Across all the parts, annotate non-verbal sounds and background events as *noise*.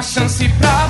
Uma chance pra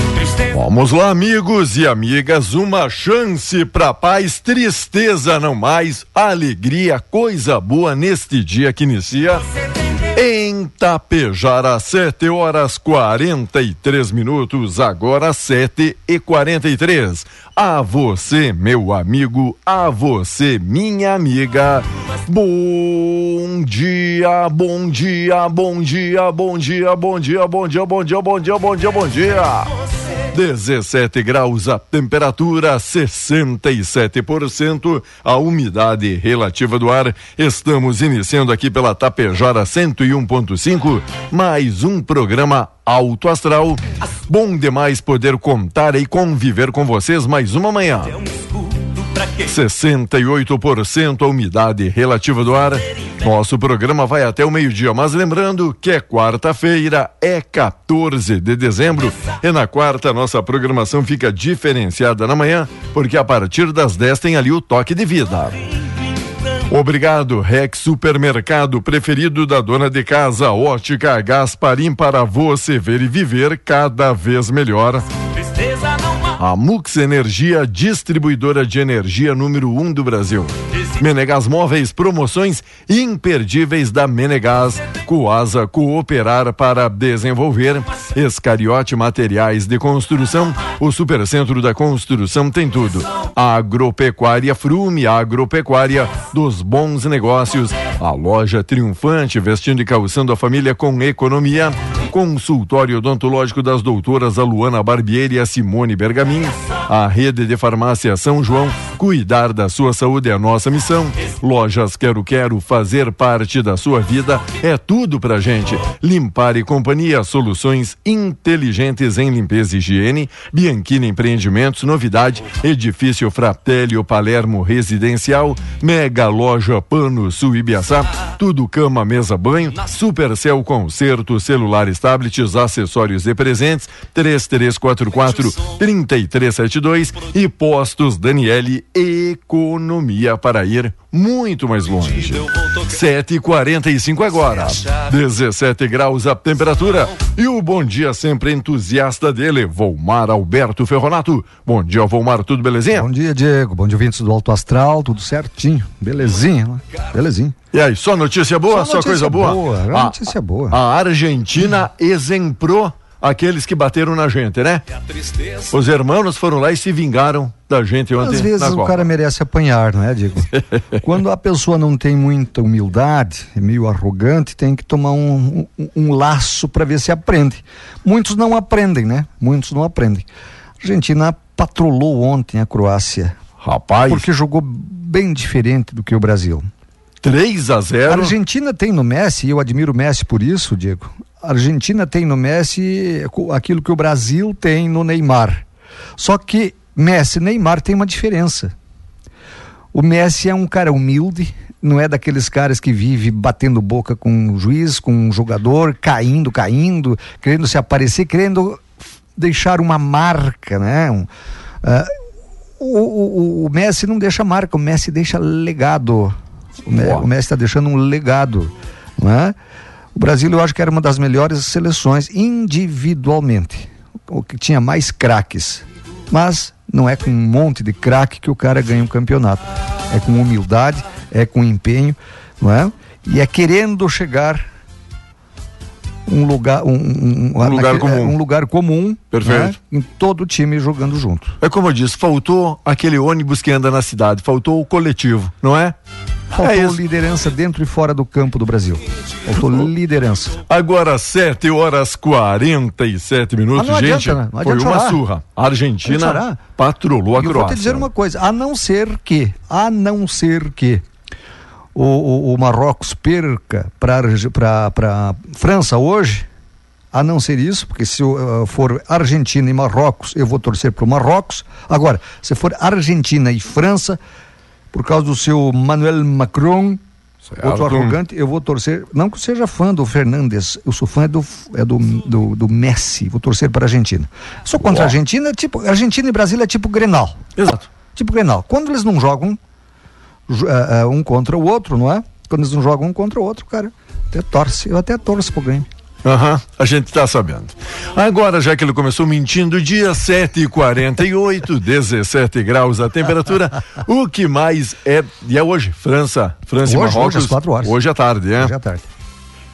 Vamos lá, amigos e amigas, uma chance pra paz, tristeza não mais, alegria, coisa boa neste dia que inicia. Em Tapejara, 7 horas 43 minutos, agora 7 e 43. A você, meu amigo, a você, minha amiga. Bom dia, bom dia, bom dia, bom dia, bom dia, bom dia, bom dia, bom dia, bom dia, bom dia. 17 graus a temperatura, 67% a umidade relativa do ar. Estamos iniciando aqui pela Tapejara 101.5, mais um programa Alto Astral. Bom demais poder contar e conviver com vocês mais uma manhã. 68% a umidade relativa do ar. Nosso programa vai até o meio-dia, mas lembrando que é quarta-feira, é 14 de dezembro. E na quarta, nossa programação fica diferenciada na manhã, porque a partir das 10 tem ali o toque de vida. Obrigado, Rex Supermercado, preferido da dona de casa, Ótica Gasparim, para você ver e viver cada vez melhor. A Mux Energia, distribuidora de energia número 1 um do Brasil. Menegas Móveis, promoções imperdíveis da Menegas. Coasa Cooperar para desenvolver. Escariote Materiais de Construção. O Supercentro da Construção tem tudo. Agropecuária Frume, agropecuária dos bons negócios. A loja triunfante, vestindo e calçando a família com economia. Consultório odontológico das doutoras Aluana Barbieri e a Simone Bergamin. A rede de farmácia São João. Cuidar da sua saúde é a nossa missão. Lojas Quero Quero fazer parte da sua vida é tudo pra gente. Limpar e Companhia, soluções inteligentes em limpeza e higiene. Bianchini Empreendimentos, novidade. Edifício Fratélio Palermo Residencial. Mega Loja Pano Sul Ibiaçá. Tudo cama, mesa, banho. Supercel Concerto, celulares, tablets, acessórios e presentes. 3344 3372 e Postos Daniele Economia para ir muito mais longe. 7h45 agora, 17 graus a temperatura. E o bom dia sempre entusiasta dele, Volmar Alberto Ferronato. Bom dia, Volmar, tudo belezinha? Bom dia, Diego. Bom dia, ouvintes do Alto Astral, tudo certinho. Belezinha, né? belezinha. E aí, só notícia boa? Só, notícia coisa boa? boa, a, notícia boa. A Argentina exemprou aqueles que bateram na gente, né? Os irmãos foram lá e se vingaram da gente ontem. Às vezes na o Copa. cara merece apanhar, não é, Diego? *laughs* Quando a pessoa não tem muita humildade, é meio arrogante, tem que tomar um, um, um laço para ver se aprende. Muitos não aprendem, né? Muitos não aprendem. A Argentina patrolou ontem a Croácia, Rapaz, porque jogou bem diferente do que o Brasil. 3 a A 0 Argentina tem no Messi, e eu admiro o Messi por isso, Diego. A Argentina tem no Messi aquilo que o Brasil tem no Neymar. Só que Messi e Neymar tem uma diferença. O Messi é um cara humilde, não é daqueles caras que vive batendo boca com o juiz, com o jogador, caindo, caindo, querendo se aparecer, querendo deixar uma marca, né? Um, ah, o, o- o Messi não deixa marca, o Messi deixa legado. O, Me- o Messi está deixando um legado, né? O Brasil eu acho que era uma das melhores seleções individualmente, o que tinha mais craques, mas não é com um monte de craque que o cara ganha um campeonato. É com humildade, é com empenho, não é? E é querendo chegar um lugar um, um- Um lugar naquele- comum. um lugar comum Perfeito. né? em todo o time jogando junto É como eu disse, faltou aquele ônibus que anda na cidade, faltou o coletivo, não é? Faltou é liderança dentro e fora do campo do Brasil faltou liderança Agora, 7 horas 47 minutos, Ah, gente. adianta, né? Foi adianta uma chorar. surra. A Argentina chorar. patrolou a E eu vou Croácia. te dizer uma coisa, a não ser que, a não ser que o, o, o Marrocos perca para França hoje, a não ser isso, porque se uh, for Argentina e Marrocos, eu vou torcer para o Marrocos. Agora, se for Argentina e França, por causa do seu Manuel Macron, outro arrogante, eu vou torcer, não que eu seja fã do Fernandes, eu sou fã do, é do, do, do Messi, vou torcer para a Argentina. Sou contra a Argentina, tipo, Argentina e Brasil é tipo Grenal. Exato. Tipo Grenal. Quando eles não jogam eh, eh, um contra o outro, não é? Quando eles não jogam um contra o outro, cara, até torce. Eu até torço pro Grêmio. Aham, a gente tá sabendo. Agora, já que ele começou mentindo, dia 7h48, *laughs* 17 graus a temperatura. O que mais é. E é hoje? França, França e Hoje, Marrocos. hoje, às quatro horas. Hoje à tarde, é? Hoje à tarde.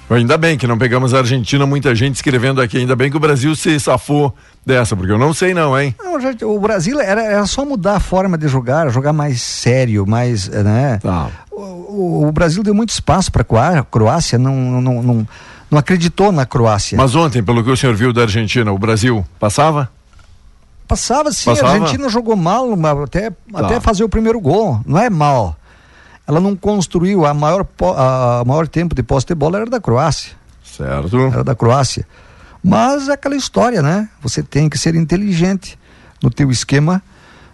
Ainda bem que não pegamos a Argentina, muita gente escrevendo aqui. Ainda bem que o Brasil se safou dessa, porque eu não sei não, hein? Não, já- o Brasil era, era só mudar a forma de jogar, jogar mais sério, mais, né? Tá. O, o- o Brasil deu muito espaço para a Croácia, não, não, não, não acreditou na Croácia. Mas ontem, pelo que o senhor viu da Argentina, o Brasil passava? Passava sim, Passava? a Argentina jogou mal, até, até fazer o primeiro gol. Não é mal. Ela não construiu a maior, a maior tempo de posse de bola era da Croácia. Certo. Era da Croácia. Mas é aquela história, né? Você tem que ser inteligente no teu esquema,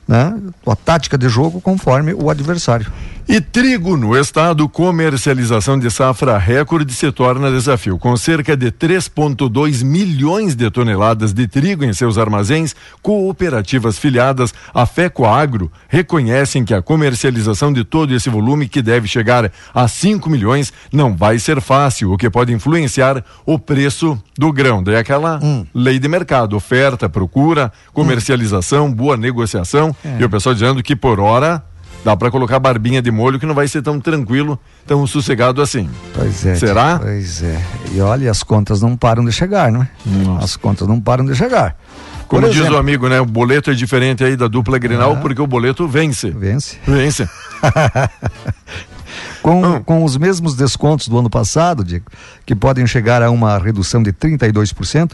né? Tua tática de jogo conforme o adversário. E trigo no estado, comercialização de safra recorde se torna desafio. Com cerca de 3,2 milhões de toneladas de trigo em seus armazéns, cooperativas filiadas à FECOAGRO reconhecem que a comercialização de todo esse volume, que deve chegar a 5 milhões, não vai ser fácil, o que pode influenciar o preço do grão. Daí aquela lei de mercado, oferta, procura, comercialização, boa negociação. E o pessoal dizendo que por hora Dá para colocar barbinha de molho que não vai ser tão tranquilo, tão sossegado assim. Pois é. Será? Pois é. E olha, as contas não param de chegar, não é? As contas não param de chegar. Como diz exemplo- o amigo, né? O boleto é diferente aí da dupla Grenal porque o boleto vence. Vence. Vence. *laughs* Com, com os mesmos descontos do ano passado, Diego, que podem chegar a uma redução de 32%,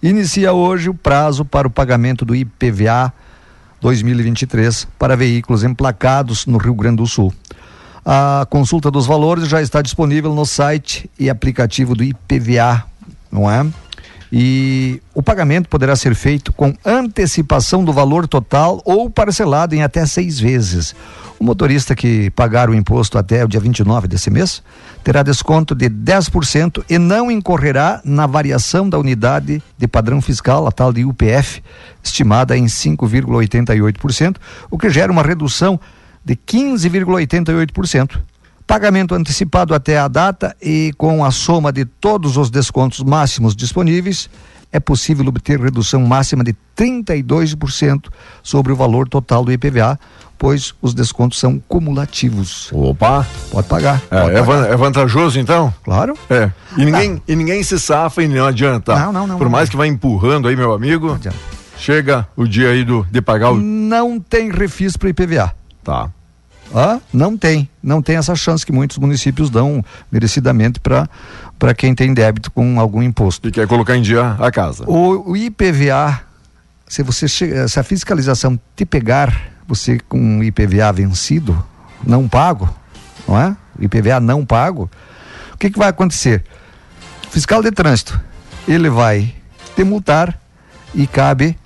inicia hoje o prazo para o pagamento do IPVA 2023 para veículos emplacados no Rio Grande do Sul. A consulta dos valores já está disponível no site e aplicativo do IPVA, não é? E o pagamento poderá ser feito com antecipação do valor total ou parcelado em até seis vezes. O motorista que pagar o imposto até o dia 29 desse mês terá desconto de 10% e não incorrerá na variação da unidade de padrão fiscal, a tal de UPF, estimada em 5,88%, o que gera uma redução de 15,88%. Pagamento antecipado até a data e com a soma de todos os descontos máximos disponíveis, é possível obter redução máxima de 32% sobre o valor total do IPVA, pois os descontos são cumulativos. Opa! Pode pagar. É, pode é pagar. é vantajoso então? Claro. É. E ninguém, e ninguém se safa e não adianta. Não, não, não, Por não. mais que vá empurrando aí, meu amigo, Não adianta. chega o dia aí do, de pagar o. Não tem refis para IPVA. Tá. Ah, não tem, não tem essa chance que muitos municípios dão merecidamente para quem tem débito com algum imposto. E quer colocar em dia a casa. O, o IPVA, se você se a fiscalização te pegar você com IPVA vencido, não pago, não é? IPVA não pago, o que, que vai acontecer? O fiscal de trânsito, ele vai te multar e cabe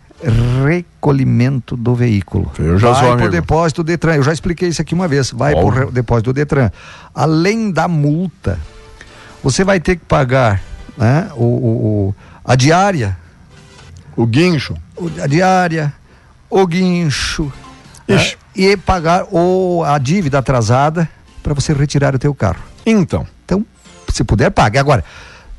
recolhimento do veículo. Eu já vai pro amigo. depósito do Detran, eu já expliquei isso aqui uma vez, vai pro re- depósito do Detran. Além da multa, você vai ter que pagar né, o, o- o- a diária O guincho. o- a diária, o guincho né, e pagar o, a dívida atrasada para você retirar o teu carro. Então. Então, se puder, pague. Agora,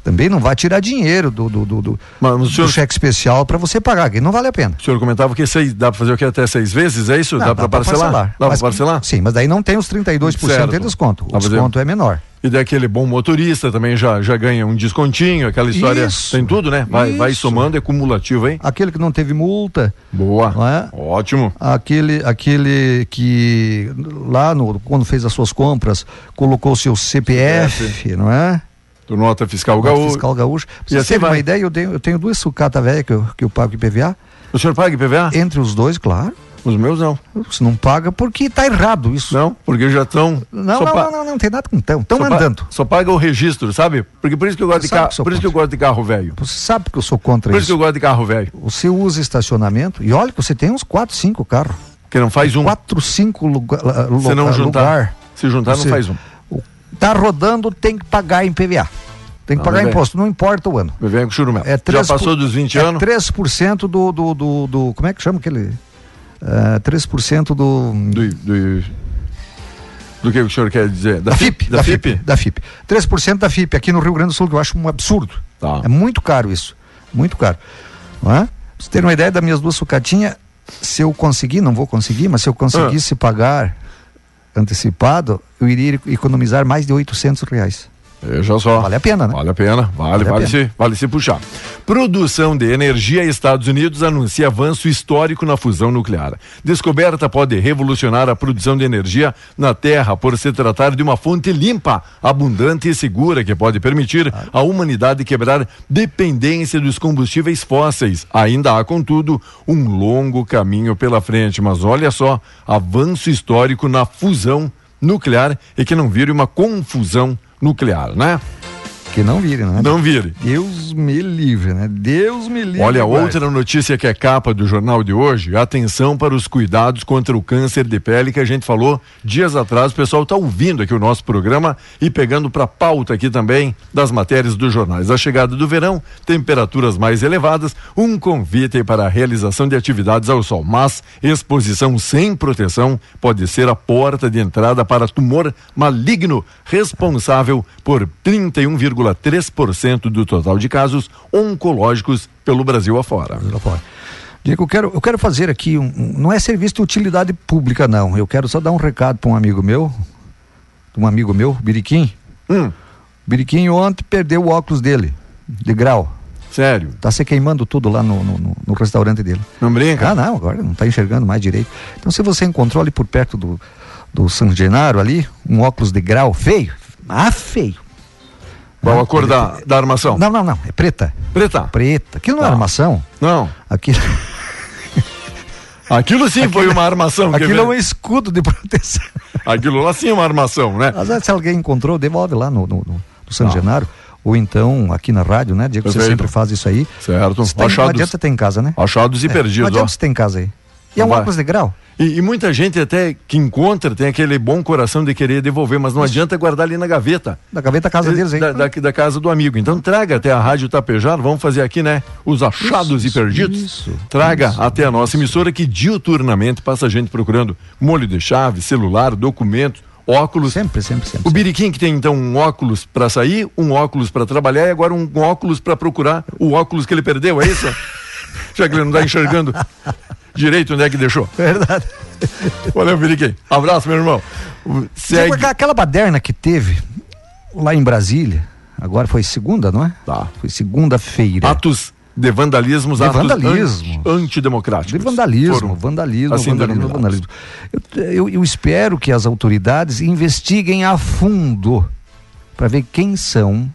também não vai tirar dinheiro do, do, do, do- Mas do senhor, cheque especial para você pagar, que não vale a pena. o senhor comentava que seis, dá pra fazer o que até seis vezes? É isso? Não, dá, pra parcelar? Dá pra Mas- parcelar? Sim, mas daí não tem os 32% Certo. de desconto. O eu- desconto é menor. E daquele bom motorista também já, já ganha um descontinho, aquela história. Isso. Tem tudo, né? Vai, vai somando, é cumulativo, hein? Aquele que não teve multa, Boa. é? Ótimo. aquele aquele que lá no quando fez as suas compras colocou o seu CPF, não é? Do nota fiscal Nota gaúcho. Fiscal gaúcho. Pra E Você assim uma ideia, eu tenho, eu tenho duas sucatas velhas que eu, que eu pago IPVA. O senhor paga IPVA? Entre os dois, claro. Os meus não. Se não paga, porque tá errado isso. Não, porque já estão. Não, não, não, não, não tem nada com tão. Estão só pa- andando. Só paga o registro, sabe? Porque por isso que eu gosto de carro. Por isso que eu gosto de carro velho. Você sabe que eu sou contra Por isso que eu isso. gosto de carro velho. Você usa estacionamento e olha que você tem uns 4, 5 carros. Que não faz um. 4, 5 lugar, Se não juntar. lugar. Se juntar, Você- não faz um. Tá rodando, tem que pagar em PVA. Tem que Não, pagar mas é- imposto, não importa o ano. Me vem com churumel. É 3 Já passou por- dos 20 é anos? 3% do, do, do, do. Como é que chama aquele? É, 3% do. Do, do, do que o senhor quer dizer? Da FIP, Da, FIP? Da FIP. 3% da FIP aqui no Rio Grande do Sul, que eu acho um absurdo. Tá. É muito caro isso. Muito caro. Não é? Pra você ter uma ideia das minhas duas sucatinhas, se eu conseguir, não vou conseguir, mas se eu conseguisse pagar antecipado, eu iria economizar mais de 800 reais. Veja só. Vale a pena, né? Vale a pena, vale, Vale vale, pena. Se, vale se puxar. Produção de energia Estados Unidos anuncia avanço histórico na fusão nuclear. Descoberta pode revolucionar a produção de energia na Terra por se tratar de uma fonte limpa, abundante e segura que pode permitir à humanidade quebrar dependência dos combustíveis fósseis. Ainda há, contudo, um longo caminho pela frente, mas olha só, avanço histórico na fusão nuclear e que não vire uma confusão nuclear, né? Que não vire, né? Não vire. Deus me livre, né? Deus me livre. Olha, outra notícia que é capa do jornal de hoje, atenção para os cuidados contra o câncer de pele que a gente falou dias atrás. O pessoal está ouvindo aqui o nosso programa e pegando para pauta aqui também das matérias dos jornais. A chegada do verão, temperaturas mais elevadas, um convite para a realização de atividades ao sol, mas exposição sem proteção pode ser a porta de entrada para tumor maligno, responsável por 31,3% do total de casos oncológicos pelo Brasil afora. Diego, eu quero, eu quero fazer aqui um, Não é serviço de utilidade pública, não. Eu quero só dar um recado para um amigo meu. Um amigo meu, Biriquim. Hum, Biriquim ontem perdeu o óculos dele, de grau. sério, Tá se queimando tudo lá no, no, no- restaurante dele. não brinca? Ah, não, agora não tá enxergando mais direito. Então, se você encontrou ali por perto do, do San Genaro ali, um óculos de grau feio, ah, feio. Qual a cor da, da armação? Não, não, não, é preta. Preta? Preta. Aquilo não é Tá. armação. Não. Aquilo, *laughs* Aquilo sim foi uma armação. aquilo é um escudo de *laughs* proteção. Aquilo lá sim é uma armação, né? Às vezes, se alguém encontrou, devolve lá no, no, no, no San Tá. Genaro. Ou então aqui na rádio, né? Diego, você Perfeito. sempre faz isso aí. Certo. Você tem, não Achados, adianta ter em casa, né? achados e É, perdidos, Não ó. adianta você ter em casa aí. E é um óculos de grau. E, e muita gente até que encontra tem aquele bom coração de querer devolver, mas não adianta guardar ali na gaveta. Da gaveta casa deles, hein? Da, da, da casa do amigo. Então traga até a Rádio Tapejar, vamos fazer aqui, né? Os achados e perdidos. isso, traga até a nossa emissora que diuturnamente passa gente procurando molho de chave, celular, documentos, óculos. Sempre, sempre, sempre. O Biriquim que tem então um óculos para sair, um óculos para trabalhar e agora um óculos para procurar o óculos que ele perdeu, é isso? *laughs* Já que ele não está enxergando direito onde é que deixou. Verdade. Valeu, Biriquim. Abraço, meu irmão. Segue. Aquela baderna que teve lá em Brasília, agora foi segunda, não é? Tá. Foi segunda-feira. Atos de vandalismos, De atos vandalismo. anti- antidemocráticos. De vandalismo, Foram vandalismo, assim vandalismo, vandalismo. Eu, eu- eu espero que as autoridades investiguem a fundo para ver quem são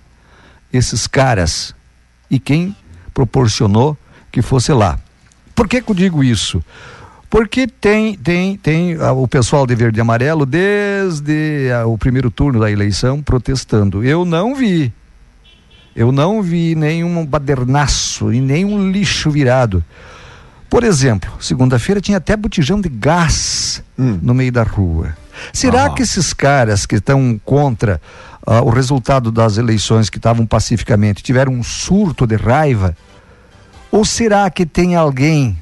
esses caras e quem proporcionou que fosse lá. Por que, que eu digo isso? Porque tem, tem, tem ah, o pessoal de verde e amarelo desde ah, o primeiro turno da eleição protestando. Eu não vi. Eu não vi nenhum badernaço e nenhum lixo virado. Por exemplo, segunda-feira tinha até botijão de gás Hum. no meio da rua. Será Ah. que esses caras que estão contra ah, o resultado das eleições que estavam pacificamente tiveram um surto de raiva? Ou será que tem alguém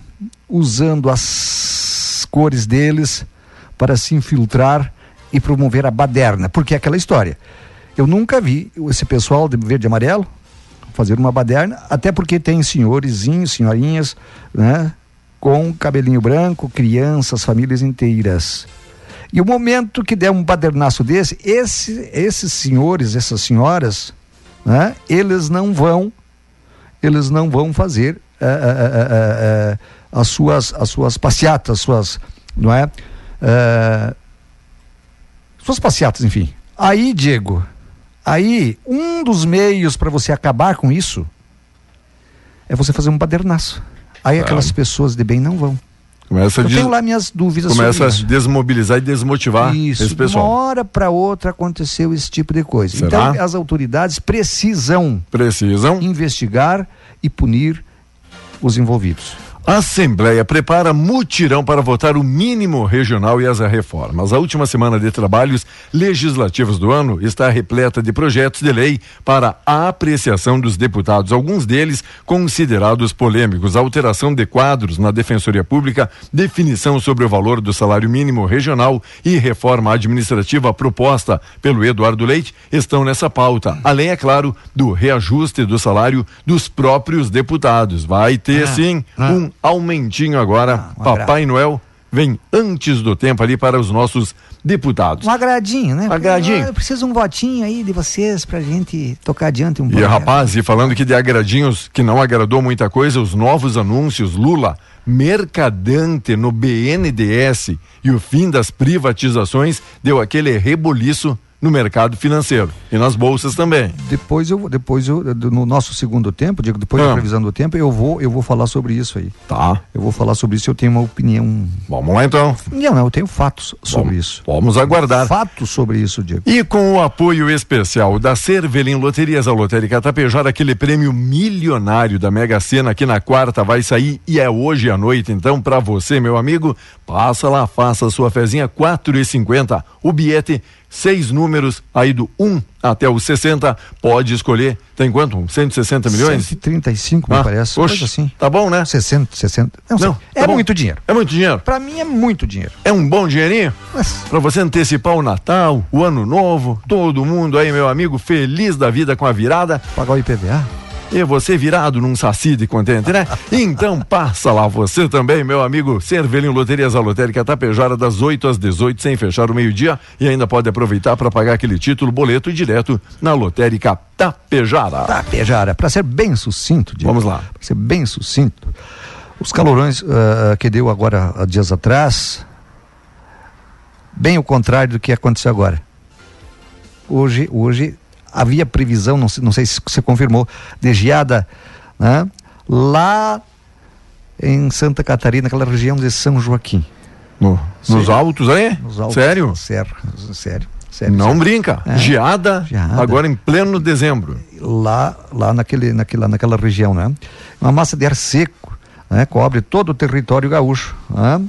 usando as cores deles para se infiltrar e promover a baderna? Porque é aquela história. Eu nunca vi esse pessoal de verde e amarelo fazer uma baderna, até porque tem senhorizinhos, senhorinhas, né? Com cabelinho branco, crianças, famílias inteiras. E o momento que der um badernaço desse, esse, esses senhores, essas senhoras, né? Eles não vão, eles não vão fazer eh, eh, eh, as suas, as suas passeatas, suas, não é? Suas passeatas, enfim. Aí, Diego, aí um dos meios para você acabar com isso é você fazer um badernaço. Aí aquelas pessoas de bem não vão. Começa Eu des- tenho lá minhas dúvidas começa a desmobilizar e desmotivar Isso, esse de uma pessoal. hora para outra aconteceu esse tipo de coisa. Será? Então as autoridades precisam Precisam. investigar e punir os envolvidos. A Assembleia prepara mutirão para votar o mínimo regional e as reformas. A última semana de trabalhos legislativos do ano está repleta de projetos de lei para a apreciação dos deputados, alguns deles considerados polêmicos. Alteração de quadros na Defensoria Pública, definição sobre o valor do salário mínimo regional e reforma administrativa proposta pelo Eduardo Leite estão nessa pauta. Além, é claro, do reajuste do salário dos próprios deputados. Vai ter, sim, um aumentinho agora. um Papai Noel vem antes do tempo ali para os nossos deputados. Um agradinho, né? Um agradinho. Ah, Eu preciso um votinho aí de vocês pra gente tocar adiante um E pouco. rapaz, e falando que de agradinhos que não agradou muita coisa, os novos anúncios Lula mercadante no BNDES e o fim das privatizações deu aquele reboliço no mercado financeiro e nas bolsas também. Depois eu, depois eu, no nosso segundo tempo, Diego, depois Ah. da previsão do tempo, eu vou, eu vou falar sobre isso aí. Tá. Eu vou falar sobre isso, eu tenho uma opinião. Vamos lá então. Não, não, eu tenho fatos sobre Vamos- isso. Vamos aguardar. Fatos sobre isso, Diego. E com o apoio especial da Cervelim Loterias a Lotérica Tapejara, aquele prêmio milionário da Mega Sena que na quarta vai sair e é hoje à noite. Então, para você, meu amigo, passa lá, faça a sua fezinha, quatro e cinquenta. O bilhete, seis números, aí do 1 até o 60, pode escolher. Tem quanto? Um 160 milhões? 135, me Ah, parece. oxe, Coisa assim. Tá bom, né? 60, 60. Não. Não, tá é bom. muito dinheiro. É muito dinheiro. Pra mim é muito dinheiro. É um bom dinheirinho? Mas Para você antecipar o Natal, o Ano Novo, todo mundo aí, meu amigo, feliz da vida com a virada. pagar o IPVA? E você virado num saci de contente, né? Então passa lá você também, meu amigo. Cervelinho Loterias a Lotérica Tapejara das 8 às 18, sem fechar o meio-dia. E ainda pode aproveitar para pagar aquele título boleto direto na Lotérica Tapejara. Tá, Pejara, pra ser bem sucinto, Diego, Vamos lá. Pra ser bem sucinto. Os calorões ah, que deu agora há dias atrás, bem o contrário do que aconteceu agora. Hoje, hoje havia previsão, não sei, não sei se você confirmou, de geada né, lá em Santa Catarina, aquela região de São Joaquim. No- nos altos aí? Nos altos. Sério? Sério, sério. sério Não sério. brinca. É. Geada, Geada. agora em pleno dezembro. lá, lá naquele, naquela, naquela região, né? Uma massa de ar seco né? cobre todo o território gaúcho. Né?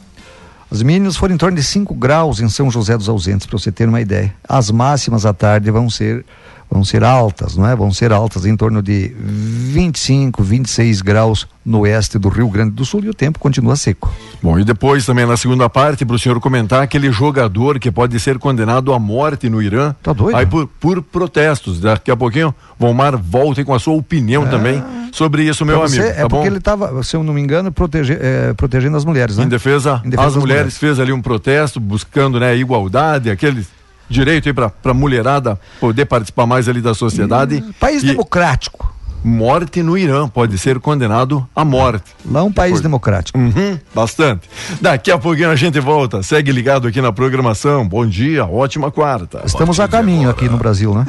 As mínimas foram em torno de 5 graus em São José dos Ausentes, para você ter uma ideia. As máximas à tarde vão ser vão ser altas, não é? Vão ser altas em torno de 25, 26 graus no oeste do Rio Grande do Sul e o tempo continua seco. Bom, e depois também na segunda parte, para o senhor comentar aquele jogador que pode ser condenado à morte no Irã. Tá doido? Aí por, por protestos. Daqui a pouquinho, Volmar volta com a sua opinião é... também sobre isso, meu você, amigo. Tá é porque ele estava, se eu não me engano, protege, é, protegendo as mulheres, né? Em defesa, em defesa as mulheres, mulheres, fez ali um protesto buscando né, igualdade, aqueles direito aí para a mulherada poder participar mais ali da sociedade. Hum, país e democrático. Morte no Irã, pode ser condenado à morte. Lá um país Por... democrático. Uhum, bastante. Daqui a pouquinho a gente volta. Segue ligado aqui na programação. Bom dia, ótima quarta. Estamos a caminho aqui no Brasil, né?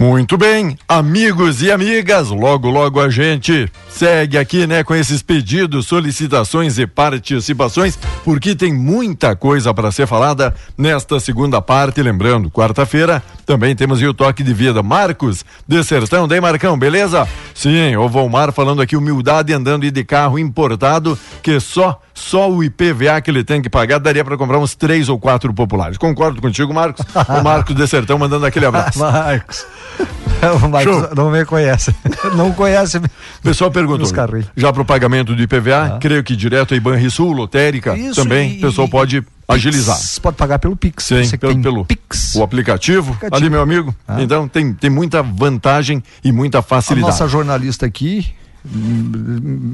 Muito bem, amigos e amigas, logo logo a gente segue aqui, né, com esses pedidos, solicitações e participações, porque tem muita coisa para ser falada nesta segunda parte. Lembrando, quarta-feira também temos o toque de vida. Marcos, de Sertão, daí Marcão, beleza? Sim, o Volmar falando aqui, humildade andando de carro importado, que só só o IPVA que ele tem que pagar daria para comprar uns três ou quatro populares. Concordo contigo, Marcos. *laughs* o Marcos de Sertão mandando aquele abraço. Marcos. *laughs* o Marcos Show. não me conhece. *laughs* Não conhece. Pessoal perguntou. Já para o pagamento do IPVA, ah. creio que direto a Iban Sul, lotérica, Isso, também, o pessoal pode agilizar. Pode pagar pelo Pix. Sim, pelo, pelo Pix. O aplicativo, aplicativo. Ali, meu amigo. Ah. Então tem, tem muita vantagem e muita facilidade. A nossa jornalista aqui,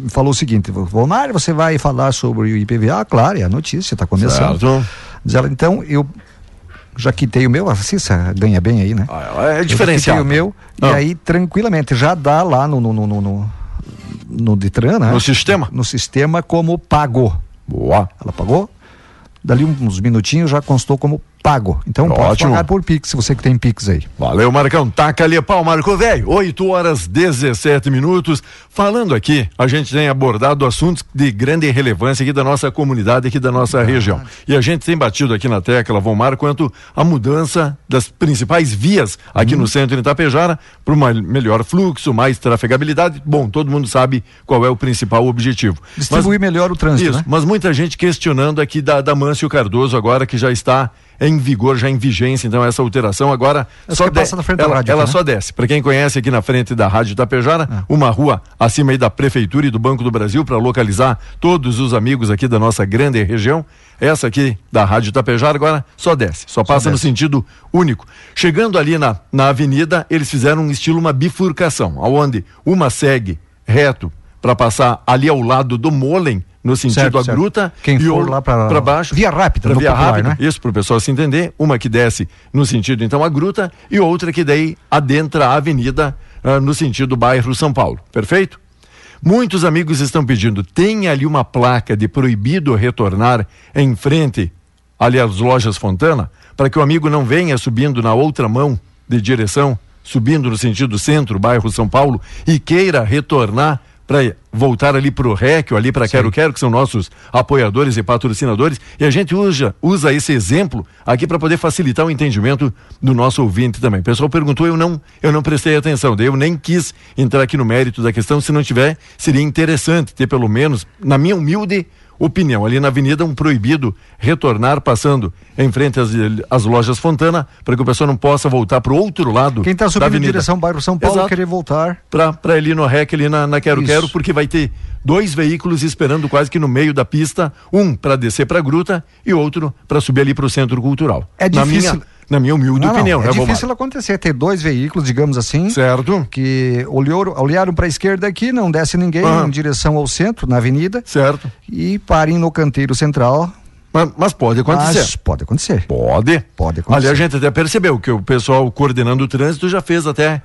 falou o seguinte: Volmar, você vai falar sobre o IPVA? Claro, é a notícia, está começando. Certo. Diz ela, então, eu já quitei o meu, assim, ganha bem aí, né? Ah, é diferencial. Eu quitei o meu, ah. e aí tranquilamente, já dá lá no, no, no, no, no Detran, né? No sistema? No sistema como pago. Boa. Ela pagou, dali uns minutinhos já constou como pago. Então Ótimo. pode pagar por Pix, se você que tem Pix aí. Valeu, Marcão. Taca ali pau, Marco Velho. 8 horas 17 minutos. Falando aqui, a gente tem abordado assuntos de grande relevância aqui da nossa comunidade, aqui da nossa região. E a gente tem batido aqui na tecla, Vomar, quanto a mudança das principais vias aqui hum. no centro de Itapejara para um melhor fluxo, mais trafegabilidade. Bom, todo mundo sabe qual é o principal objetivo. Distribuir mas, melhor o trânsito, isso, né? Mas muita gente questionando aqui da, da Mâncio Cardoso agora, que já está em vigor, já em vigência, então essa alteração agora só de... ela, rádio, ela né? só desce. Para quem conhece aqui na frente da Rádio Itapejara, é. uma rua acima aí da prefeitura e do Banco do Brasil para localizar todos os amigos aqui da nossa grande região. Essa aqui da Rádio Itapejara agora só desce, só passa só desce. no sentido único. Chegando ali na, na avenida, eles fizeram um estilo uma bifurcação, aonde uma segue reto para passar ali ao lado do Molen no sentido certo, a certo. gruta Quem e for lá para baixo. Via rápida, via popular, rápida, né? isso para o pessoal se entender. Uma que desce no sentido então a gruta e outra que daí adentra a avenida uh, no sentido bairro São Paulo. Perfeito? Muitos amigos estão pedindo, tem ali uma placa de proibido retornar em frente ali às lojas Fontana, para que o amigo não venha subindo na outra mão de direção, subindo no sentido centro, bairro São Paulo, e queira retornar para voltar ali para o REC, ali para Quero Quero, que são nossos apoiadores e patrocinadores, e a gente usa, usa esse exemplo aqui para poder facilitar o entendimento do nosso ouvinte também. O pessoal perguntou, eu não, eu não prestei atenção, daí eu nem quis entrar aqui no mérito da questão, se não tiver, seria interessante ter pelo menos, na minha humilde opinião. Ali na avenida, um proibido retornar passando em frente às, às lojas Fontana, para que o pessoal não possa voltar para o outro lado. Quem está subindo em direção bairro São Paulo Exato. querer voltar. Para ir no REC ali na, na Quero Isso. Quero, porque vai ter dois veículos esperando quase que no meio da pista, um para descer para a gruta e outro para subir ali para o centro cultural. É difícil. Na minha, na minha humilde não, opinião. Não, é né, difícil acontecer, ter dois veículos, digamos assim. Certo. Que olharam, olharam para a esquerda aqui, não desce ninguém uhum. em direção ao centro, na avenida. Certo. E parem no canteiro central. Mas, mas pode acontecer. Mas pode acontecer. Pode. Pode acontecer. Ali a gente até percebeu que o pessoal coordenando o trânsito já fez até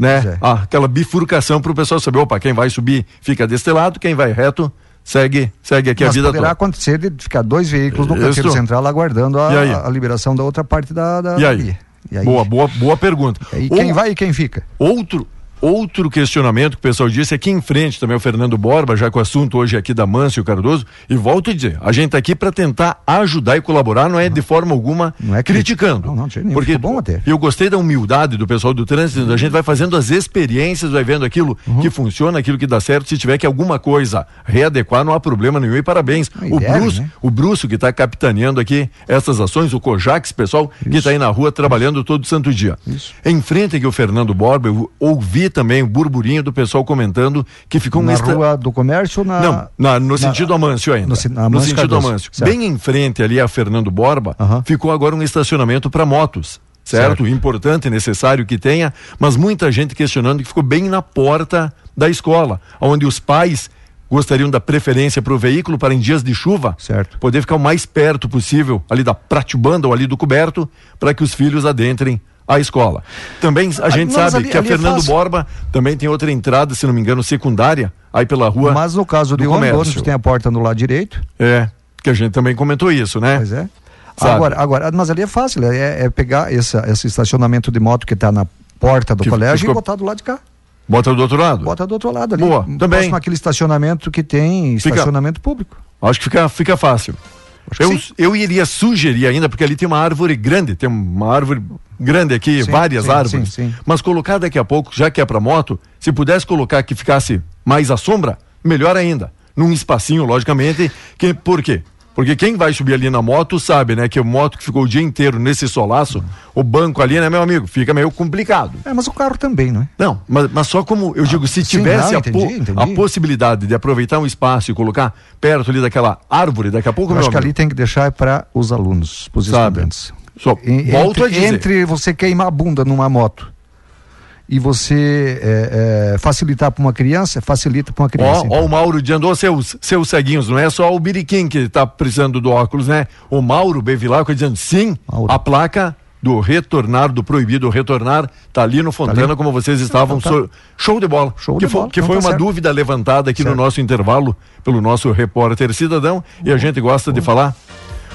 né? É. Ah, aquela bifurcação para o pessoal saber, opa, quem vai subir fica deste lado, quem vai reto segue, segue aqui Mas a vida poderá toda. acontecer de ficar dois veículos no Isso. canteiro central aguardando aí? a, a liberação da outra parte da, da E aí? E aí? Boa, boa, boa pergunta. E quem Ou- vai e quem fica? Outro, outro questionamento que o pessoal disse aqui em frente também o Fernando Borba, já que o assunto hoje é aqui da Mâncio Cardoso, e volto a dizer, a gente tá aqui para tentar ajudar e colaborar, não é de forma alguma Não é criticando. Não, não, nenhum, porque bom até. eu gostei da humildade do pessoal do trânsito, a gente vai fazendo as experiências, vai vendo aquilo Uhum. que funciona, aquilo que dá certo, se tiver que alguma coisa readequar, não há problema nenhum e parabéns. E O deve, Bruce, né? o Bruce que está capitaneando aqui essas ações, o Cojax, pessoal, que está aí na rua trabalhando todo santo dia. Isso. Em frente aqui o Fernando Borba, eu ouvi também o burburinho do pessoal comentando que ficou um Na esta- rua do comércio na. Não, na- no sentido Amâncio ainda. no No, sentido Cardoso, Amâncio. certo. Bem em frente ali a Fernando Borba, Aham. ficou agora um estacionamento para motos. Certo? Certo. Importante, necessário que tenha, mas muita gente questionando que ficou bem na porta da escola, onde os pais gostariam da preferência para o veículo para em dias de chuva Certo. poder ficar o mais perto possível ali da pratibanda ou ali do coberto para que os filhos adentrem a escola. Também a gente mas sabe ali- que a é Fernando fácil. Borba também tem outra entrada, se não me engano, secundária, aí pela rua. Mas no caso do de ônibus, tem a porta no lado direito. É, que a gente também comentou isso, né? Pois é. Sabe? Agora, agora, mas ali é fácil, é, é pegar essa, esse estacionamento de moto que está na porta do Que colégio ficou- e botar do lado de cá. Bota do outro lado. Bota do outro lado ali. Boa, também. Próximo àquele estacionamento que tem Fica- estacionamento público. Acho que fica, fica fácil. Eu, sim. eu iria sugerir ainda, porque ali tem uma árvore grande, tem uma árvore grande aqui, Sim, várias sim, árvores. sim, sim. Mas colocar daqui a pouco, já que é para moto, se pudesse colocar que ficasse mais à sombra, melhor ainda. Num espacinho, logicamente. Que, por quê? Porque quem vai subir ali na moto sabe, né? Que a moto que ficou o dia inteiro nesse solaço, o banco ali, né, meu amigo? Fica meio complicado. É, mas o carro também, não é? Não, mas, mas só como eu digo, se sim, tivesse não, a, po- entendi, entendi. a possibilidade de aproveitar um espaço e colocar perto ali daquela árvore, daqui a pouco, Eu acho que amigo, ali tem que deixar para os alunos, para os estudantes. Só, E- volto entre, a dizer. entre você queimar a bunda numa moto e você é, é, facilitar para uma criança, facilita para uma criança. Ó, então. ó o Mauro dizendo, ô seus, seus ceguinhos, não é só o Biriquim que tá precisando do óculos, né? O Mauro Bevilacqua dizendo, sim, Mauro. a placa do retornar, do proibido retornar, tá ali no Fontana, ali? como vocês estavam. Então tá. so- Show de bola. Show que de foi, bola, que então foi tá uma certo. dúvida levantada aqui no Certo. nosso intervalo pelo nosso repórter cidadão e a gente gosta de falar.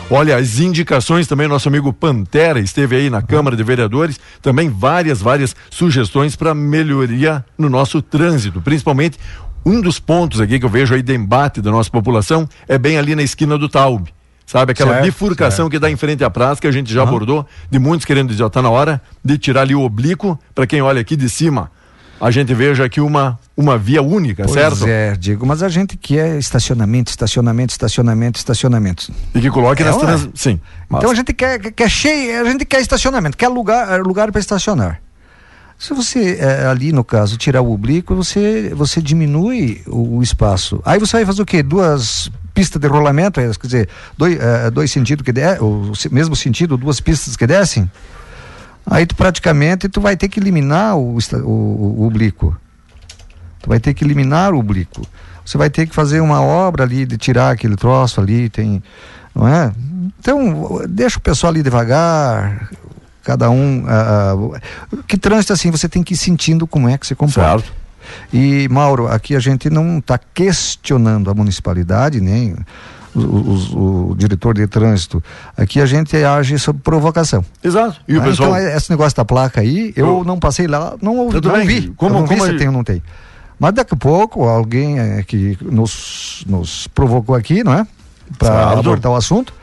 Olha, as indicações também, nosso amigo Pantera esteve aí na Câmara de Vereadores, também várias, várias sugestões para melhoria no nosso trânsito, principalmente um dos pontos aqui que eu vejo aí de embate da nossa população é bem ali na esquina do Taube. Sabe, aquela Certo, bifurcação que dá em frente à praça, que a gente já abordou, de muitos querendo dizer, ó, tá na hora de tirar ali o oblíquo, para quem olha aqui de cima, a gente veja aqui uma, uma via única, Pois certo? é, Diego, mas a gente quer estacionamento, estacionamento, estacionamento, estacionamento. E que coloque É, nas trans... Sim. Então a gente quer, quer- cheio, a gente quer estacionamento, quer lugar, lugar para estacionar. Se você eh, ali no caso tirar o oblíquo, você você diminui o, o espaço. Aí você vai fazer o quê? Duas pistas de rolamento, quer dizer, dois, dois sentidos que der, o mesmo sentido, duas pistas que descem. Aí tu praticamente tu vai ter que eliminar o, o, o oblíquo. Tu vai ter que eliminar o oblíquo. Você vai ter que fazer uma obra ali de tirar aquele troço ali, tem, não é? Então, deixa o pessoal ali devagar, cada um. ah, ah, que trânsito assim, você tem que ir sentindo como é que se comporta. Certo. E, Mauro, aqui a gente não está questionando a municipalidade, nem o, o- o diretor de trânsito. Aqui a gente age sob provocação. Exato. E o Ah, pessoal. Então, é- esse negócio da placa aí, eu Eu- não passei lá, não, ouvi, não bem. vi. Como- eu não como vi se a- tem ou não tem. Mas daqui a pouco, alguém eh, que nos, nos provocou aqui, não é? Para abordar o assunto,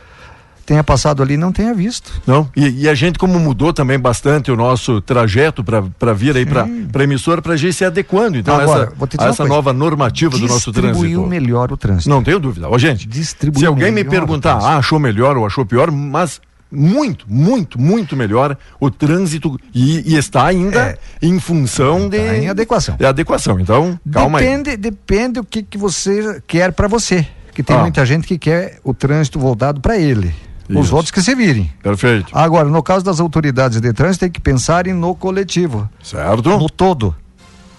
tenha passado ali não tenha visto. Não, e, e a gente, como mudou também bastante o nosso trajeto para vir aí para a emissora, para a gente se adequando. Então, Agora, essa, a essa coisa. nova normativa do nosso Distribuiu trânsito. melhor o trânsito. Não tenho dúvida. Ó, gente, Distribuiu se alguém me perguntar, ah, achou melhor ou achou pior, mas muito, muito, muito melhor o trânsito e, e está ainda É. em função de. Tá em adequação. De adequação. Então, calma aí. depende, depende o que, que você quer para você. Que tem Ah. muita gente que quer o trânsito voltado para ele. Os Isso. outros que se virem. Perfeito. Agora, no caso das autoridades de trânsito, tem que pensar no coletivo, Certo? no todo.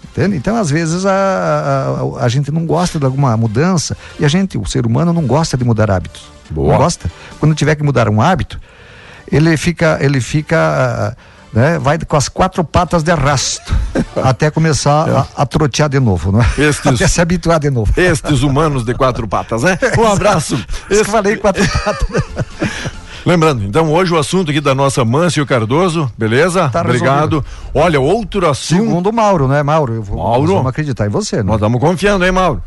Entende? Então, às vezes, a, a, a gente não gosta de alguma mudança e a gente, o ser humano, não gosta de mudar hábitos. Boa. Não gosta. Quando tiver que mudar um hábito, ele fica, ele fica né? Vai com as quatro patas de arrasto *laughs* até começar É. a, a trotear de novo, não é? Estes- *laughs* Até se habituar de novo. Estes humanos de quatro patas, né? Um abraço. Eu falei quatro patas. *laughs* Lembrando, então hoje o assunto aqui da nossa Mâncio Cardoso, beleza? Tá Obrigado. Olha, outro assunto. Segundo o Mauro, né, Mauro? Eu vou, Mauro? vamos acreditar em você, né? Nós estamos confiando, hein, Mauro?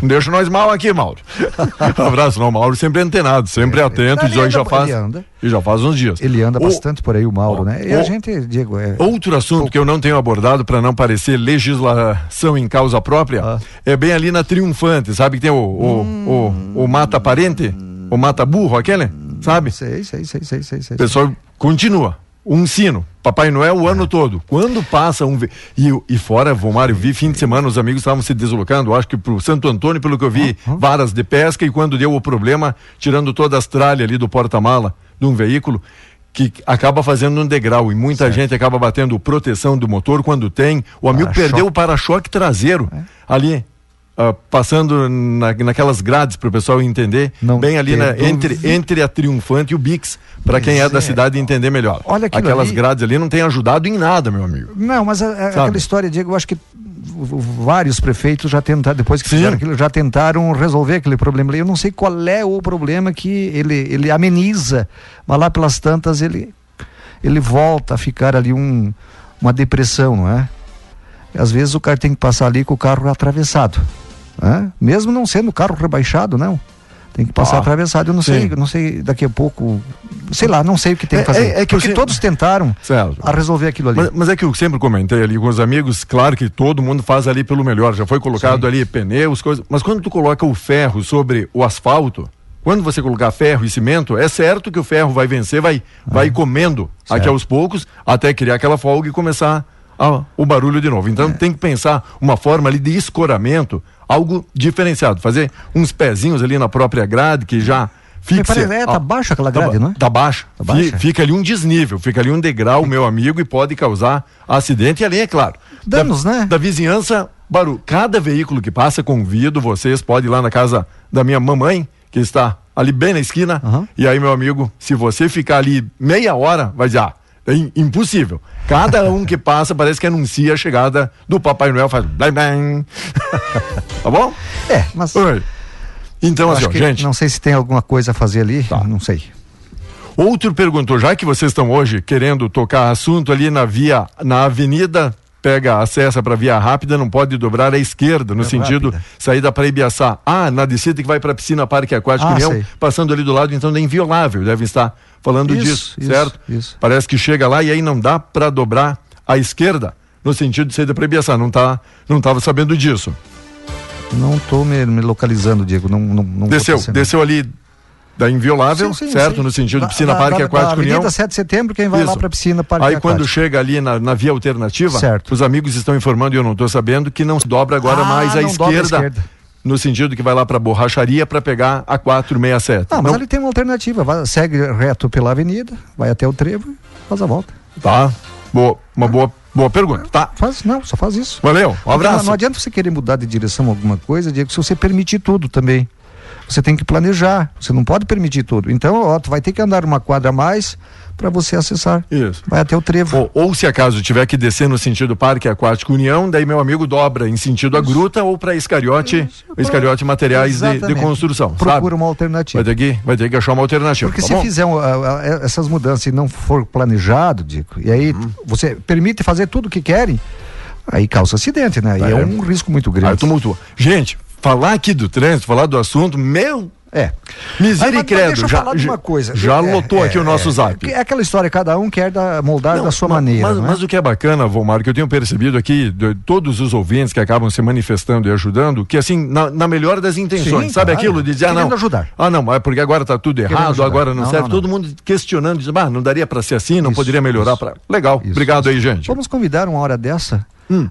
Não deixa nós mal aqui, Mauro. *laughs* Abraço, não, Mauro sempre antenado, sempre atento, Ele e já faz. ele anda. E já faz uns dias. Ele anda O- bastante por aí, o Mauro, né? E o- a gente, Diego, é. Outro assunto que eu não tenho abordado para não parecer legislação em causa própria Ah. é bem ali na Triunfante, sabe que tem o, o, o, o Mata Parente, o Mata Burro, aquele, sabe? Sei, sei, sei, sei, sei, sei. O pessoal continua. Um sino. Papai Noel o ano todo. Quando passa um. E, e fora, Vomar, eu vi fim de semana, os amigos estavam se deslocando, acho que pro Santo Antônio, pelo que eu vi, varas de pesca, e quando deu o problema, tirando todas as tralhas ali do porta-mala de um veículo, que acaba fazendo um degrau. E muita gente acaba batendo proteção do motor quando tem. O amigo Para-choque. perdeu o para-choque traseiro ali. Ah, passando na, naquelas grades para o pessoal entender, Não bem ali na, entre, entre a Triunfante e o Bix, para quem é da é. cidade entender melhor. Olha Aquelas ali. grades ali não tem ajudado em nada, meu amigo. Não, mas a- a- aquela história, Diego, eu acho que vários prefeitos já tentaram, depois que Sim. fizeram aquilo, já tentaram resolver aquele problema ali. Eu não sei qual é o problema que ele, ele ameniza, mas lá pelas tantas ele, ele volta a ficar ali um, uma depressão, não é? Às vezes o cara tem que passar ali com o carro atravessado. Né? Mesmo não sendo carro rebaixado, não. Tem que passar Ah, atravessado. Eu não sim. sei, eu não sei, daqui a pouco. Sei lá, não sei o que tem É- que fazer. é- é que Porque você- todos tentaram a resolver aquilo ali. Mas, mas é que eu sempre comentei ali com os amigos, claro que todo mundo faz ali pelo melhor, já foi colocado ali pneus, coisas, mas quando tu coloca o ferro sobre o asfalto, quando você colocar ferro e cimento, é certo que o ferro vai vencer, vai, vai comendo aqui Certo. aos poucos, até criar aquela folga e começar a- o barulho de novo. Então tem que pensar uma forma ali de escoramento, algo diferenciado, fazer uns pezinhos ali na própria grade que já fixe. parece- é, tá baixa aquela tá grade, ba- não é? Tá baixa. Tá baixa? Fi- Fica ali um desnível, fica ali um degrau, meu amigo, e pode causar acidente. E ali, é claro. Danos, da, né? Da vizinhança, barulho. Cada veículo que passa, convido vocês, pode ir lá na casa da minha mamãe, que está ali bem na esquina. Aham. E aí, meu amigo, se você ficar ali meia hora, vai dizer, ah, é im- impossível. Cada um que passa parece que anuncia a chegada do Papai Noel, faz blim, blim. *laughs* tá bom? É, mas Oi. Então, assim, ó, gente. não sei se tem alguma coisa a fazer ali, Tá. não sei. Outro perguntou, já que vocês estão hoje querendo tocar assunto ali na via, na avenida, pega, acessa para via rápida, não pode dobrar à esquerda, no É sentido rápida. saída para Ibiaçá. Ah, na descida que vai para a piscina Parque Aquático Ah, União, passando ali do lado, então é inviolável, devem estar falando Isso, disso, isso, certo? isso. Parece que chega lá e aí não dá para dobrar à esquerda, no sentido de saída para Ibiaçá, não tá, não estava sabendo disso. Não estou me, me localizando, Diego. Não, não, não Desceu, desceu ali da inviolável, Sim, sim, certo? sim. No sentido de piscina da- Parque da- Aquático da União. Avenida 7 de Setembro, quem vai lá Isso. para a piscina Parque Aí quando Aquático. chega ali na, na via alternativa, Certo. os amigos estão informando e eu não estou sabendo que não se dobra agora Ah, mais à esquerda, no sentido que vai lá para borracharia para pegar a 467. Não, mas Não- ali tem uma alternativa. Vai- segue reto pela avenida, vai até o trevo e faz a volta. Tá. Boa, uma boa, boa pergunta. Tá. Faz, não, só faz isso. Valeu. Um Porque Não, abraço. não adianta você querer mudar de direção alguma coisa, Diego, se você permitir tudo também. Você tem que planejar, você não pode permitir tudo. Então, ó, tu vai ter que andar uma quadra a mais para você acessar. Isso. Vai até o trevo. Ou, ou se acaso tiver que descer no sentido Parque Aquático União, daí meu amigo dobra em sentido a gruta ou para Iscariote, Isso, Iscariote Materiais de, de construção. Procura sabe? uma alternativa. Vai ter, que, vai ter que achar uma alternativa. Porque tá se bom? fizer a- a- essas mudanças e não for planejado, Dico, e aí Uhum. você permite fazer tudo o que querem, aí causa acidente, né? E É. é um risco muito Aí grande. tumultua. Gente, falar aqui do trânsito, falar do assunto, meu É. Misericredo, deixa eu já, falar de uma coisa. já É, lotou é, aqui o nosso é, zap. É aquela história, cada um quer dar, moldar Não, da sua ma- maneira. Mas, é? mas o que é bacana, Volmar, que eu tenho percebido aqui, de todos os ouvintes que acabam se manifestando e ajudando, que assim, na, na melhor das intenções, Sim, sabe claro. aquilo de dizer, ah, não. ajudar. Ah, não, é porque agora tá tudo errado, agora não, Não, serve. não, Todo mundo questionando, dizendo, ah, não daria para ser assim, não Isso, poderia melhorar isso. para. Legal, Isso, obrigado aí, gente. Vamos convidar uma hora dessa,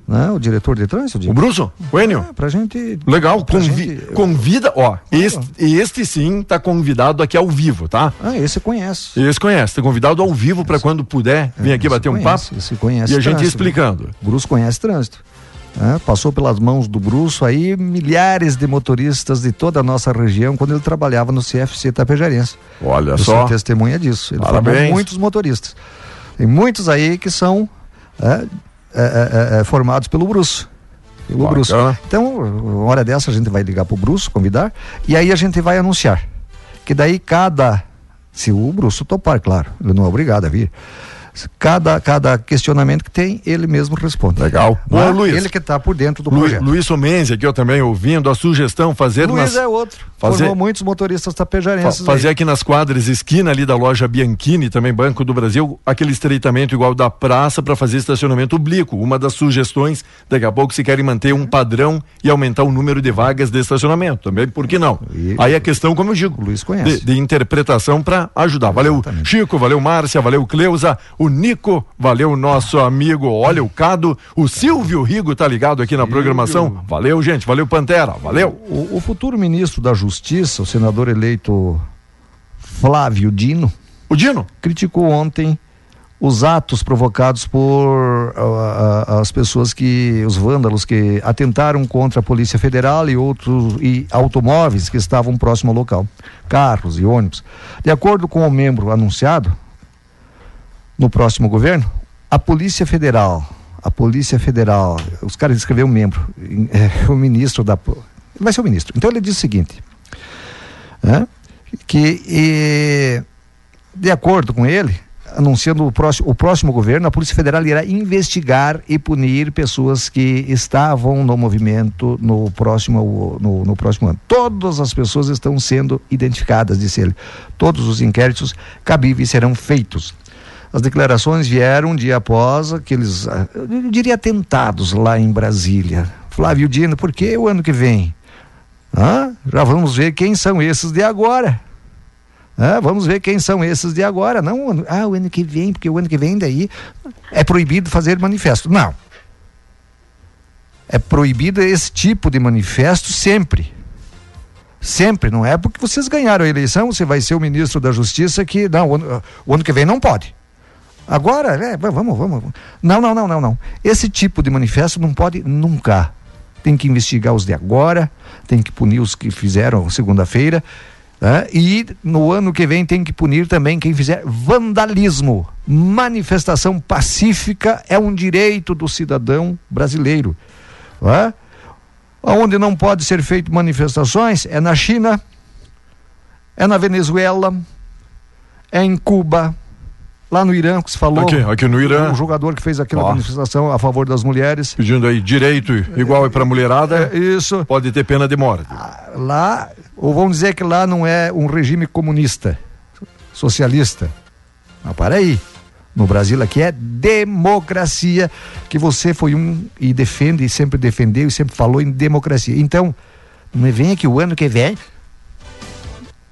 né? O diretor de trânsito, O? Bruno, o Enio. É, pra gente. Legal, pra convi- gente- convida, ó, este, este sim tá convidado aqui ao vivo, tá? Ah, esse conhece. Esse conhece, tá convidado ao vivo para quando puder vir aqui Esse bater um conhece, papo Esse conhece e a gente trânsito, explicando. né? Bruce conhece trânsito. né? passou pelas mãos do Bruce aí milhares de motoristas de toda a nossa região quando ele trabalhava no CFC Tapejarense. Olha Eu só. sou testemunha disso. Ele Parabéns. formou muitos motoristas. Tem muitos aí que são é, é, é, é formados pelo Bruce. Pelo Bacana. Bruce. Então, uma hora dessa a gente vai ligar pro Bruce, convidar, e aí a gente vai anunciar. Que daí cada. Se o Bruce topar, claro, ele não é obrigado a vir. Cada, cada questionamento que tem, ele mesmo responde. Legal. Não é? Luiz. Ele que está por dentro do Lu, projeto. Luiz Somenzi aqui, eu também ouvindo a sugestão fazer Luiz nas, é outro. fazer- Formou muitos motoristas fa- tapejarenses. fazer aí. aqui nas quadras, esquina ali da loja Bianchini, também Banco do Brasil, aquele estreitamento igual da praça para fazer estacionamento oblíquo. Uma das sugestões, daqui a pouco se querem manter um padrão e aumentar o número de vagas de estacionamento. Também, por que não? E- Aí a questão, como eu digo, Luiz conhece. de, de interpretação para ajudar. Valeu Exatamente. Chico, valeu Márcia, valeu Cleusa, o Nico, valeu nosso amigo, olha o Cado, o Silvio Rigo tá ligado aqui na programação. Valeu, gente, valeu Pantera, valeu. O, o futuro ministro da Justiça, o senador eleito Flávio Dino, O Dino, criticou ontem os atos provocados por ah, as pessoas que, os vândalos que atentaram contra a Polícia Federal e outros e automóveis que estavam próximo ao local, carros e ônibus. De acordo com o membro anunciado no próximo governo, a Polícia Federal, a Polícia Federal, os caras escreveram membro, é, *laughs* o ministro da, vai ser o ministro. Então ele diz o seguinte, né, que eh, de acordo com ele, anunciando o próximo, o próximo governo, a Polícia Federal irá investigar e punir pessoas que estavam no movimento no próximo, no, no próximo ano. Todas as pessoas estão sendo identificadas, disse ele. Todos os inquéritos cabíveis serão feitos. As declarações vieram um dia após aqueles, ah, eu diria, atentados lá em Brasília. Flávio Dino, por que o ano que vem? Hã? Já vamos ver quem são esses de agora. Ah, vamos ver quem são esses de agora. Não, ah, o ano que vem, porque o ano que vem daí é proibido fazer manifesto. Não. É proibido esse tipo de manifesto sempre. Sempre, não é porque vocês ganharam a eleição, você vai ser o ministro da Justiça que, não, o ano, o ano que vem não pode. Agora, é, va- vamos, vamos. Não, não, não, não, não. Esse tipo de manifesto não pode nunca. Tem que investigar os de agora, tem que punir os que fizeram segunda-feira. né? E no ano que vem tem que punir também quem fizer vandalismo. Manifestação pacífica é um direito do cidadão brasileiro. né? Onde não pode ser feito manifestações é na China, é na Venezuela, é em Cuba, lá no Irã, que se falou. Aqui, aqui no Irã. O jogador que fez aquela manifestação a favor das mulheres. pedindo aí direito igual é para mulherada, É, isso. pode ter pena de morte. Lá, ou vão dizer que lá não é um regime comunista, socialista. Mas para aí. No Brasil aqui é democracia, que você foi um e defende, e sempre defendeu e sempre falou em democracia. Então, não me venha que o ano que vem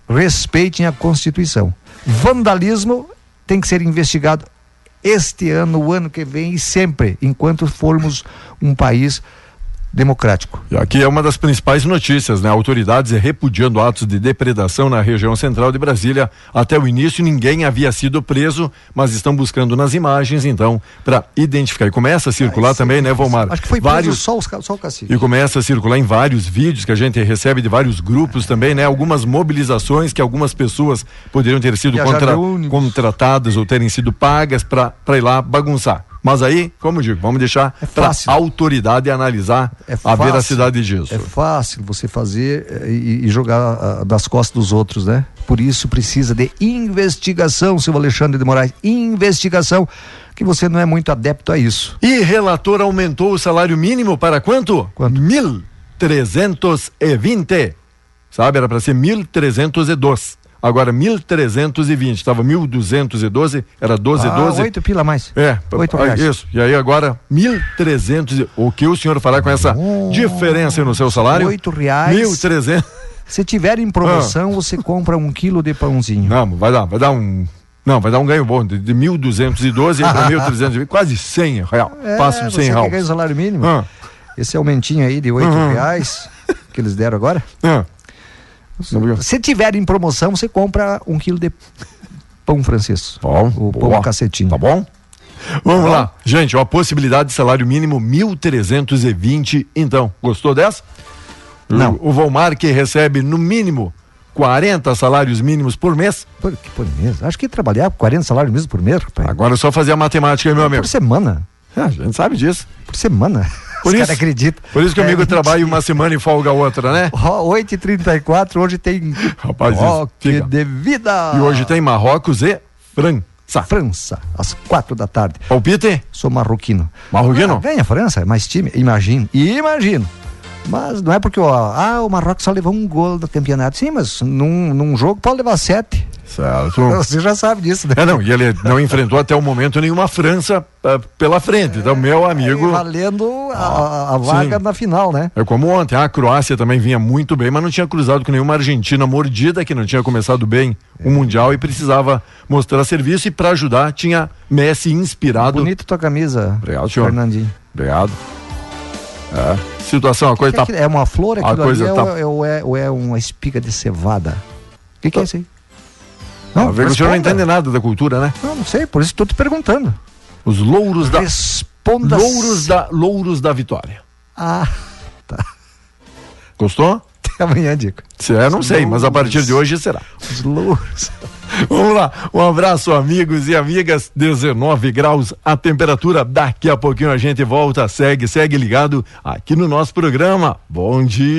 respeitem a Constituição. Vandalismo tem que ser investigado este ano, o ano que vem e sempre, enquanto formos um país democrático. E aqui é uma das principais notícias, né? Autoridades repudiando atos de depredação na região central de Brasília. Até o início ninguém havia sido preso, mas estão buscando nas imagens, então, para identificar. E começa a circular também, né, Volmar? Acho que foi vários só, os, só o cacique. E começa a circular em vários vídeos que a gente recebe de vários grupos também, né? Algumas mobilizações que algumas pessoas poderiam ter sido contra- contratadas ou terem sido pagas para ir lá bagunçar. Mas aí, como eu digo, vamos deixar É para a autoridade analisar É a fácil. veracidade disso. É fácil você fazer eh, e, e jogar ah, das costas dos outros, né? Por isso precisa de investigação, seu Alexandre de Moraes. Investigação, que você não é muito adepto a isso. E relator aumentou o salário mínimo para quanto? Quanto? 1.320. Sabe, era para ser 1.302. Agora 1.320. Estava 1.212, era 12, Ah, 12. oito pila a mais. É, Oito ah, reais. isso. E aí agora 1.300. e- O que o senhor fará com essa diferença no seu salário? Oito reais. 1.300. Se tiver em promoção, você compra um quilo de pãozinho. Não, vai dar, vai dar um. Não, vai dar um ganho bom, de, de 1.212 para 1.320, quase 100 real. Passo de 100 É, você ganha o salário mínimo. Ah, Esse aumentinho aí de oito Uhum. reais *laughs* que eles deram agora. ah. Se tiver em promoção, você compra um quilo de pão francês. Bom, O pão boa. cacetinho. Tá bom? Vamos lá. Gente, ó, a possibilidade de salário mínimo 1.320. Então, gostou dessa? Não. O, o Volmar que recebe no mínimo 40 salários mínimos por mês. Por, que por mês? Acho que trabalhar 40 salários mínimos por mês, rapaz. Agora é só fazer a matemática, meu amigo. Por semana. Ah, a gente sabe disso. Por semana. Por Os isso, acredita. Por isso que o É amigo mentira. trabalha uma semana e folga outra, né? Ó, 8h34, hoje tem Rapaz, Rock de vida. E hoje tem Marrocos e França. França, às quatro da tarde. Palpite? Sou marroquino. Marroquino? Ah, ganha a França, é mais time, imagino. Imagino. Mas não é porque ó, ah, o Marrocos só levou um gol do campeonato. Sim, mas num, num jogo pode levar sete. Certo. Você já sabe disso, né? É, não, e ele não enfrentou até o momento nenhuma França ah, pela frente. Então, meu amigo. Valendo a, a- a vaga sim. na final, né? É como ontem, a Croácia também vinha muito bem, mas não tinha cruzado com nenhuma Argentina mordida, que não tinha começado bem o Mundial e precisava mostrar serviço. E para ajudar, tinha Messi inspirado. Bonito tua camisa, Obrigado, senhor. Fernandinho. Obrigado. É. Situação, a coisa Que tá. aquilo- é uma flor a aquilo coisa ali tá- ou, é, ou, é, ou é uma espiga de cevada? O que, que é isso aí? Não, o senhor não entende nada da cultura, né? Não, não sei, por isso estou te perguntando. Os louros da. Responda. Louros da, louros da vitória. Ah, Gostou? até amanhã, Dico. Se é, não sei, mas a partir de hoje será. Os louros. *laughs* Vamos lá, um abraço, amigos e amigas. 19 graus a temperatura. Daqui a pouquinho a gente volta. Segue, segue ligado aqui no nosso programa. Bom dia.